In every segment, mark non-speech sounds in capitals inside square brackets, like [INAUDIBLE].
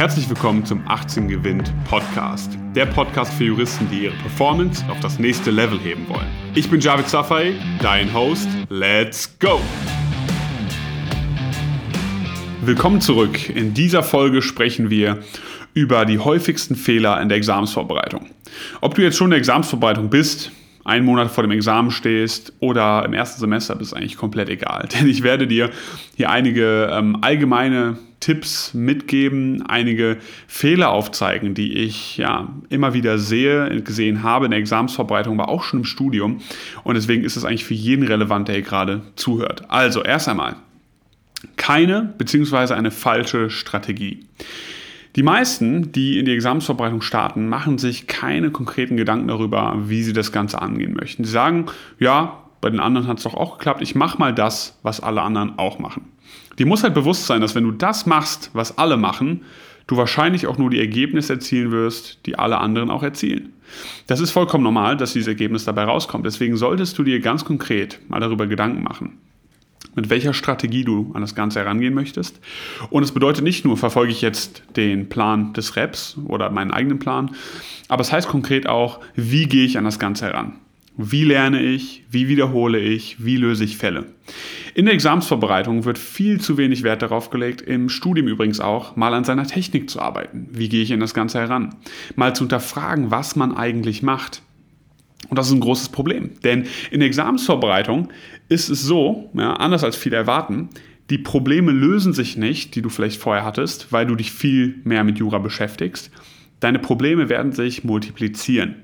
Herzlich willkommen zum 18 Gewinnt Podcast. Der Podcast für Juristen, die ihre Performance auf das nächste Level heben wollen. Ich bin Javid Safai, dein Host. Let's go! Willkommen zurück. In dieser Folge sprechen wir über die häufigsten Fehler in der Examensvorbereitung. Ob du jetzt schon in der Examensvorbereitung bist, einen Monat vor dem Examen stehst oder im ersten Semester, ist eigentlich komplett egal. [LAUGHS] Denn ich werde dir hier einige ähm, allgemeine Tipps mitgeben, einige Fehler aufzeigen, die ich ja immer wieder sehe, gesehen habe in der Examensvorbereitung, aber auch schon im Studium. Und deswegen ist es eigentlich für jeden relevant, der hier gerade zuhört. Also erst einmal keine bzw. eine falsche Strategie. Die meisten, die in die Examensvorbereitung starten, machen sich keine konkreten Gedanken darüber, wie sie das Ganze angehen möchten. Sie sagen, ja, bei den anderen hat es doch auch geklappt, ich mache mal das, was alle anderen auch machen. Die muss halt bewusst sein, dass wenn du das machst, was alle machen, du wahrscheinlich auch nur die Ergebnisse erzielen wirst, die alle anderen auch erzielen. Das ist vollkommen normal, dass dieses Ergebnis dabei rauskommt. Deswegen solltest du dir ganz konkret mal darüber Gedanken machen mit welcher Strategie du an das Ganze herangehen möchtest. Und es bedeutet nicht nur, verfolge ich jetzt den Plan des Reps oder meinen eigenen Plan, aber es heißt konkret auch, wie gehe ich an das Ganze heran. Wie lerne ich? Wie wiederhole ich? Wie löse ich Fälle? In der Examsvorbereitung wird viel zu wenig Wert darauf gelegt, im Studium übrigens auch, mal an seiner Technik zu arbeiten. Wie gehe ich an das Ganze heran? Mal zu hinterfragen, was man eigentlich macht. Und das ist ein großes Problem. Denn in der Examensvorbereitung ist es so, ja, anders als viele erwarten, die Probleme lösen sich nicht, die du vielleicht vorher hattest, weil du dich viel mehr mit Jura beschäftigst. Deine Probleme werden sich multiplizieren.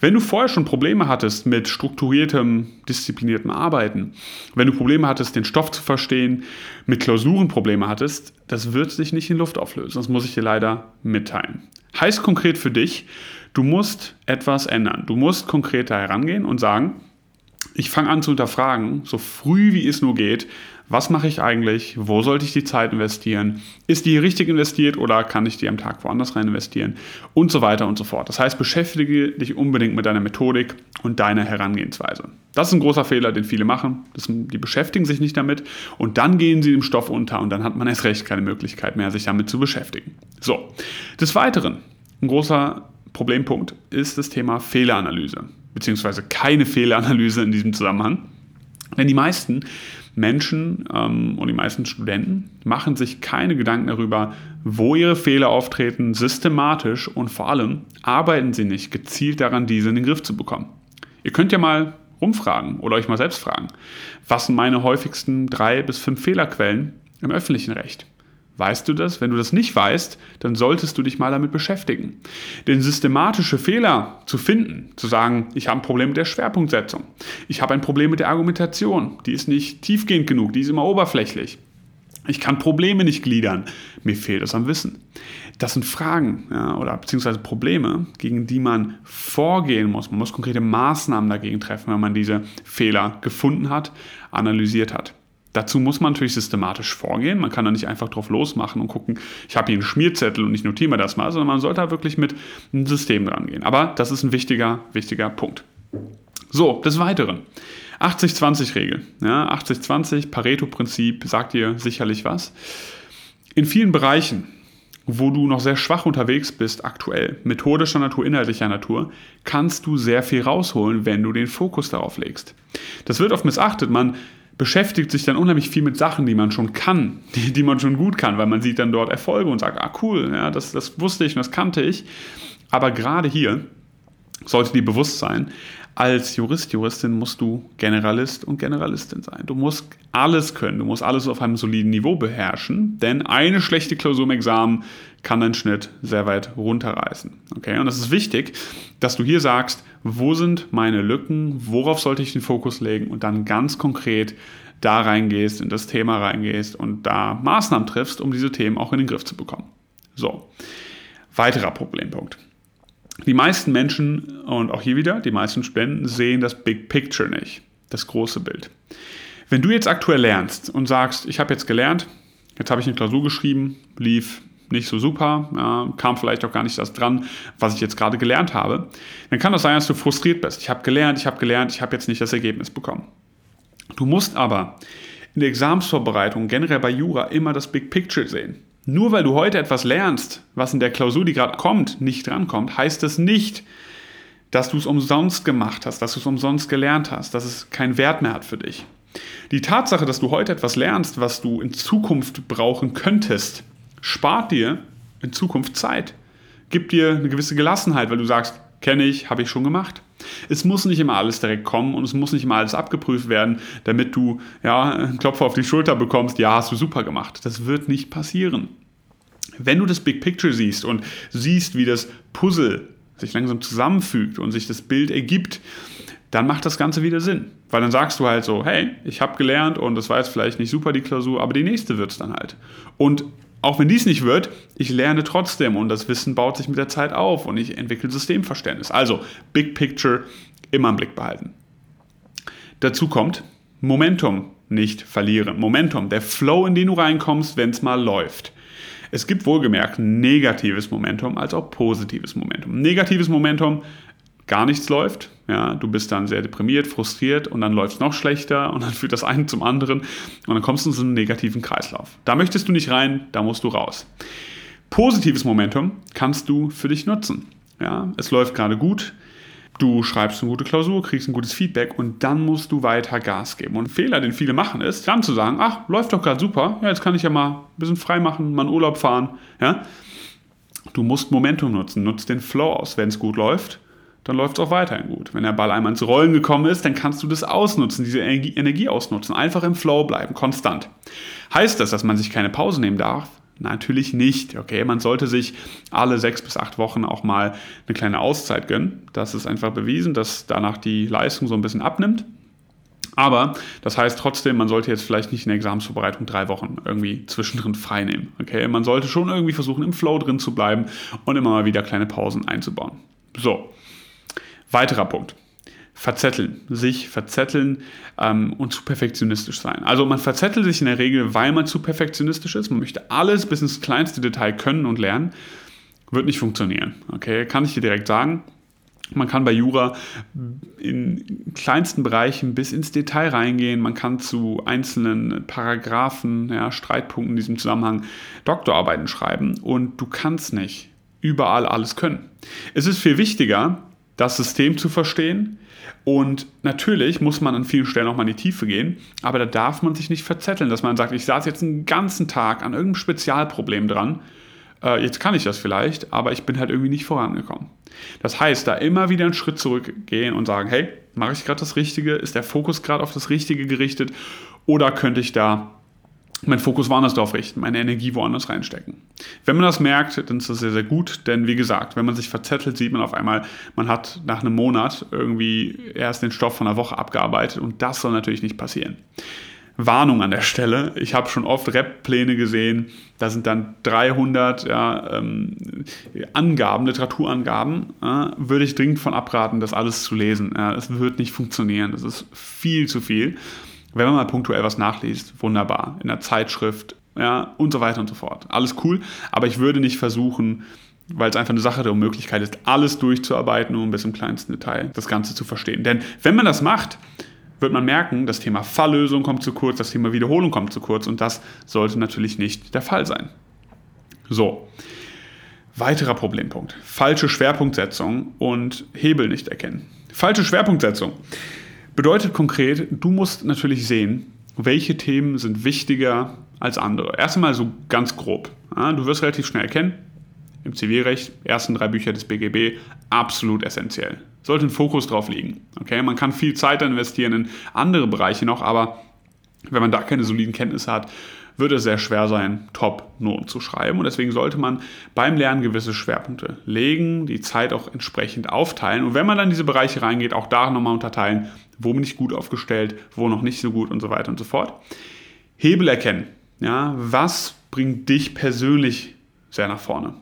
Wenn du vorher schon Probleme hattest mit strukturiertem, diszipliniertem Arbeiten, wenn du Probleme hattest, den Stoff zu verstehen, mit Klausuren Probleme hattest, das wird sich nicht in Luft auflösen. Das muss ich dir leider mitteilen. Heißt konkret für dich, du musst etwas ändern. Du musst konkreter herangehen und sagen, ich fange an zu hinterfragen, so früh wie es nur geht, was mache ich eigentlich, wo sollte ich die Zeit investieren, ist die richtig investiert oder kann ich die am Tag woanders rein investieren und so weiter und so fort. Das heißt, beschäftige dich unbedingt mit deiner Methodik und deiner Herangehensweise. Das ist ein großer Fehler, den viele machen. Das, die beschäftigen sich nicht damit und dann gehen sie dem Stoff unter und dann hat man erst recht keine Möglichkeit mehr, sich damit zu beschäftigen. So, des Weiteren, ein großer Problempunkt ist das Thema Fehleranalyse beziehungsweise keine Fehleranalyse in diesem Zusammenhang. Denn die meisten Menschen ähm, und die meisten Studenten machen sich keine Gedanken darüber, wo ihre Fehler auftreten, systematisch und vor allem arbeiten sie nicht gezielt daran, diese in den Griff zu bekommen. Ihr könnt ja mal rumfragen oder euch mal selbst fragen, was sind meine häufigsten drei bis fünf Fehlerquellen im öffentlichen Recht? Weißt du das? Wenn du das nicht weißt, dann solltest du dich mal damit beschäftigen. Denn systematische Fehler zu finden, zu sagen, ich habe ein Problem mit der Schwerpunktsetzung, ich habe ein Problem mit der Argumentation, die ist nicht tiefgehend genug, die ist immer oberflächlich. Ich kann Probleme nicht gliedern, mir fehlt es am Wissen. Das sind Fragen ja, oder beziehungsweise Probleme, gegen die man vorgehen muss. Man muss konkrete Maßnahmen dagegen treffen, wenn man diese Fehler gefunden hat, analysiert hat. Dazu muss man natürlich systematisch vorgehen. Man kann da nicht einfach drauf losmachen und gucken, ich habe hier einen Schmierzettel und ich notiere mir das mal, sondern man sollte da wirklich mit einem System dran gehen. Aber das ist ein wichtiger, wichtiger Punkt. So, des Weiteren. 80-20-Regel. Ja, 80-20, Pareto-Prinzip sagt dir sicherlich was. In vielen Bereichen, wo du noch sehr schwach unterwegs bist, aktuell, methodischer Natur, inhaltlicher Natur, kannst du sehr viel rausholen, wenn du den Fokus darauf legst. Das wird oft missachtet. Man beschäftigt sich dann unheimlich viel mit Sachen, die man schon kann, [LAUGHS] die, die man schon gut kann, weil man sieht dann dort Erfolge und sagt, ah cool, ja, das, das wusste ich und das kannte ich. Aber gerade hier sollte dir bewusst sein, als Jurist, Juristin musst du Generalist und Generalistin sein. Du musst alles können, du musst alles auf einem soliden Niveau beherrschen, denn eine schlechte Klausur im Examen kann deinen Schnitt sehr weit runterreißen. Okay, und es ist wichtig, dass du hier sagst, wo sind meine Lücken, worauf sollte ich den Fokus legen und dann ganz konkret da reingehst, in das Thema reingehst und da Maßnahmen triffst, um diese Themen auch in den Griff zu bekommen. So, weiterer Problempunkt. Die meisten Menschen und auch hier wieder, die meisten Studenten sehen das Big Picture nicht, das große Bild. Wenn du jetzt aktuell lernst und sagst, ich habe jetzt gelernt, jetzt habe ich eine Klausur geschrieben, lief nicht so super, ja, kam vielleicht auch gar nicht das dran, was ich jetzt gerade gelernt habe, dann kann das sein, dass du frustriert bist. Ich habe gelernt, ich habe gelernt, ich habe jetzt nicht das Ergebnis bekommen. Du musst aber in der Examsvorbereitung, generell bei Jura, immer das Big Picture sehen. Nur weil du heute etwas lernst, was in der Klausur, die gerade kommt, nicht drankommt, heißt das nicht, dass du es umsonst gemacht hast, dass du es umsonst gelernt hast, dass es keinen Wert mehr hat für dich. Die Tatsache, dass du heute etwas lernst, was du in Zukunft brauchen könntest, spart dir in Zukunft Zeit. Gibt dir eine gewisse Gelassenheit, weil du sagst, kenne ich, habe ich schon gemacht. Es muss nicht immer alles direkt kommen und es muss nicht immer alles abgeprüft werden, damit du ja, einen Klopfer auf die Schulter bekommst, ja, hast du super gemacht. Das wird nicht passieren. Wenn du das Big Picture siehst und siehst, wie das Puzzle sich langsam zusammenfügt und sich das Bild ergibt, dann macht das Ganze wieder Sinn. Weil dann sagst du halt so, hey, ich habe gelernt und das war jetzt vielleicht nicht super die Klausur, aber die nächste wird es dann halt. Und auch wenn dies nicht wird, ich lerne trotzdem und das Wissen baut sich mit der Zeit auf und ich entwickle Systemverständnis. Also Big Picture immer im Blick behalten. Dazu kommt Momentum nicht verlieren. Momentum, der Flow, in den du reinkommst, wenn es mal läuft. Es gibt wohlgemerkt negatives Momentum als auch positives Momentum. Negatives Momentum, gar nichts läuft. Ja, du bist dann sehr deprimiert, frustriert und dann läuft es noch schlechter und dann führt das eine zum anderen und dann kommst du in so einen negativen Kreislauf. Da möchtest du nicht rein, da musst du raus. Positives Momentum kannst du für dich nutzen. Ja, es läuft gerade gut, du schreibst eine gute Klausur, kriegst ein gutes Feedback und dann musst du weiter Gas geben. Und ein Fehler, den viele machen, ist dann zu sagen, ach, läuft doch gerade super, ja, jetzt kann ich ja mal ein bisschen frei machen, mal in Urlaub fahren. Ja? Du musst Momentum nutzen, nutzt den Flow aus. Wenn es gut läuft, dann läuft es auch weiterhin gut. Wenn der Ball einmal ins Rollen gekommen ist, dann kannst du das ausnutzen, diese Energie, Energie ausnutzen. Einfach im Flow bleiben, konstant. Heißt das, dass man sich keine Pause nehmen darf? Natürlich nicht. Okay, man sollte sich alle sechs bis acht Wochen auch mal eine kleine Auszeit gönnen. Das ist einfach bewiesen, dass danach die Leistung so ein bisschen abnimmt. Aber das heißt trotzdem, man sollte jetzt vielleicht nicht in der Examensvorbereitung drei Wochen irgendwie zwischendrin frei nehmen. Okay, man sollte schon irgendwie versuchen, im Flow drin zu bleiben und immer mal wieder kleine Pausen einzubauen. So, weiterer Punkt verzetteln, sich verzetteln ähm, und zu perfektionistisch sein. Also man verzettelt sich in der Regel, weil man zu perfektionistisch ist. Man möchte alles bis ins kleinste Detail können und lernen. Wird nicht funktionieren. Okay, kann ich dir direkt sagen. Man kann bei Jura in kleinsten Bereichen bis ins Detail reingehen. Man kann zu einzelnen Paragraphen, ja, Streitpunkten in diesem Zusammenhang Doktorarbeiten schreiben und du kannst nicht überall alles können. Es ist viel wichtiger, das System zu verstehen, und natürlich muss man an vielen Stellen auch mal in die Tiefe gehen, aber da darf man sich nicht verzetteln, dass man sagt, ich saß jetzt einen ganzen Tag an irgendeinem Spezialproblem dran. Äh, jetzt kann ich das vielleicht, aber ich bin halt irgendwie nicht vorangekommen. Das heißt, da immer wieder einen Schritt zurückgehen und sagen, hey, mache ich gerade das Richtige? Ist der Fokus gerade auf das Richtige gerichtet? Oder könnte ich da meinen Fokus woanders drauf richten, meine Energie woanders reinstecken. Wenn man das merkt, dann ist das sehr, sehr gut, denn wie gesagt, wenn man sich verzettelt, sieht man auf einmal, man hat nach einem Monat irgendwie erst den Stoff von einer Woche abgearbeitet und das soll natürlich nicht passieren. Warnung an der Stelle. Ich habe schon oft Rap-Pläne gesehen, da sind dann 300 ja, ähm, Angaben, Literaturangaben. Ja, würde ich dringend von abraten, das alles zu lesen. Ja, es wird nicht funktionieren, das ist viel zu viel. Wenn man mal punktuell was nachliest, wunderbar. In der Zeitschrift, ja, und so weiter und so fort. Alles cool, aber ich würde nicht versuchen, weil es einfach eine Sache der Unmöglichkeit ist, alles durchzuarbeiten, um bis im kleinsten Detail das Ganze zu verstehen. Denn wenn man das macht, wird man merken, das Thema Falllösung kommt zu kurz, das Thema Wiederholung kommt zu kurz und das sollte natürlich nicht der Fall sein. So, weiterer Problempunkt. Falsche Schwerpunktsetzung und Hebel nicht erkennen. Falsche Schwerpunktsetzung. Bedeutet konkret, du musst natürlich sehen, welche Themen sind wichtiger als andere. Erst einmal so ganz grob. Du wirst relativ schnell erkennen, im Zivilrecht, ersten drei Bücher des BGB, absolut essentiell. Sollte ein Fokus drauf liegen. Okay? Man kann viel Zeit investieren in andere Bereiche noch, aber wenn man da keine soliden Kenntnisse hat, wird es sehr schwer sein, Top-Noten zu schreiben. Und deswegen sollte man beim Lernen gewisse Schwerpunkte legen, die Zeit auch entsprechend aufteilen. Und wenn man dann diese Bereiche reingeht, auch da nochmal unterteilen, wo bin ich gut aufgestellt, wo noch nicht so gut und so weiter und so fort. Hebel erkennen. Ja, was bringt dich persönlich sehr nach vorne?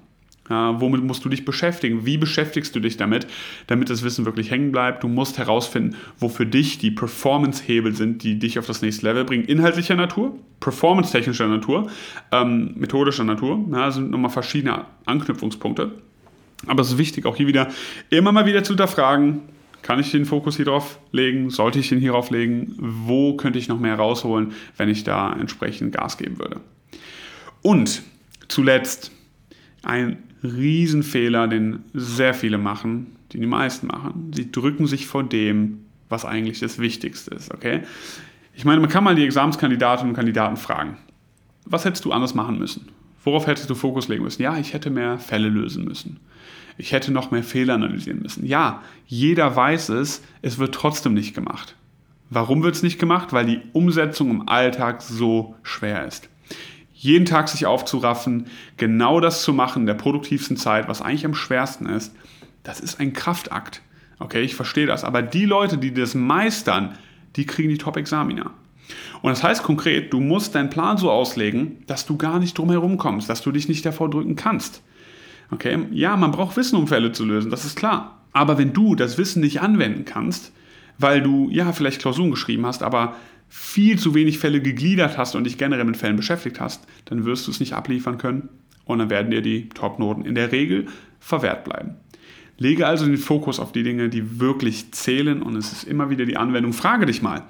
Ja, womit musst du dich beschäftigen? Wie beschäftigst du dich damit, damit das Wissen wirklich hängen bleibt? Du musst herausfinden, wo für dich die Performance-Hebel sind, die dich auf das nächste Level bringen. Inhaltlicher Natur, performance-technischer Natur, ähm, methodischer Natur. Ja, sind nochmal verschiedene Anknüpfungspunkte. Aber es ist wichtig, auch hier wieder immer mal wieder zu hinterfragen, kann ich den Fokus hier drauf legen? Sollte ich den hier drauf legen? Wo könnte ich noch mehr rausholen, wenn ich da entsprechend Gas geben würde? Und Zuletzt ein Riesenfehler, den sehr viele machen, die die meisten machen. Sie drücken sich vor dem, was eigentlich das Wichtigste ist, okay? Ich meine, man kann mal die Examenskandidatinnen und Kandidaten fragen. Was hättest du anders machen müssen? Worauf hättest du Fokus legen müssen? Ja, ich hätte mehr Fälle lösen müssen. Ich hätte noch mehr Fehler analysieren müssen. Ja, jeder weiß es, es wird trotzdem nicht gemacht. Warum wird es nicht gemacht? Weil die Umsetzung im Alltag so schwer ist. Jeden Tag sich aufzuraffen, genau das zu machen in der produktivsten Zeit, was eigentlich am schwersten ist, das ist ein Kraftakt. Okay, ich verstehe das. Aber die Leute, die das meistern, die kriegen die Top-Examiner. Und das heißt konkret, du musst deinen Plan so auslegen, dass du gar nicht drum herum kommst, dass du dich nicht davor drücken kannst. Okay, ja, man braucht Wissen, um Fälle zu lösen, das ist klar. Aber wenn du das Wissen nicht anwenden kannst, weil du ja vielleicht Klausuren geschrieben hast, aber viel zu wenig Fälle gegliedert hast und dich generell mit Fällen beschäftigt hast, dann wirst du es nicht abliefern können und dann werden dir die Top-Noten in der Regel verwehrt bleiben. Lege also den Fokus auf die Dinge, die wirklich zählen und es ist immer wieder die Anwendung. Frage dich mal,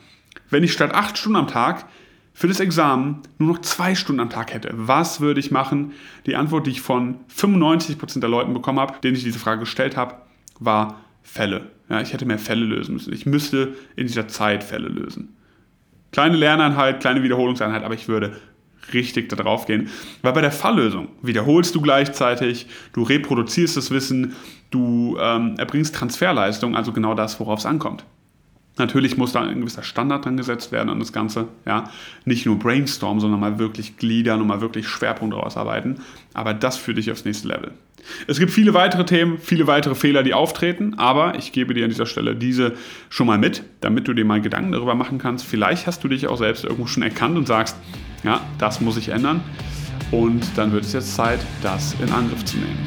wenn ich statt acht Stunden am Tag für das Examen nur noch zwei Stunden am Tag hätte, was würde ich machen? Die Antwort, die ich von 95% der Leuten bekommen habe, denen ich diese Frage gestellt habe, war Fälle. Ja, ich hätte mehr Fälle lösen müssen. Ich müsste in dieser Zeit Fälle lösen. Kleine Lerneinheit, kleine Wiederholungseinheit, aber ich würde richtig da drauf gehen. Weil bei der Falllösung wiederholst du gleichzeitig, du reproduzierst das Wissen, du ähm, erbringst Transferleistung, also genau das, worauf es ankommt. Natürlich muss da ein gewisser Standard dran gesetzt werden an das Ganze. Ja? Nicht nur Brainstorm, sondern mal wirklich gliedern und mal wirklich Schwerpunkte rausarbeiten. Aber das führt dich aufs nächste Level. Es gibt viele weitere Themen, viele weitere Fehler, die auftreten, aber ich gebe dir an dieser Stelle diese schon mal mit, damit du dir mal Gedanken darüber machen kannst. Vielleicht hast du dich auch selbst irgendwo schon erkannt und sagst, ja, das muss ich ändern. Und dann wird es jetzt Zeit, das in Angriff zu nehmen.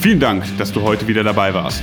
Vielen Dank, dass du heute wieder dabei warst.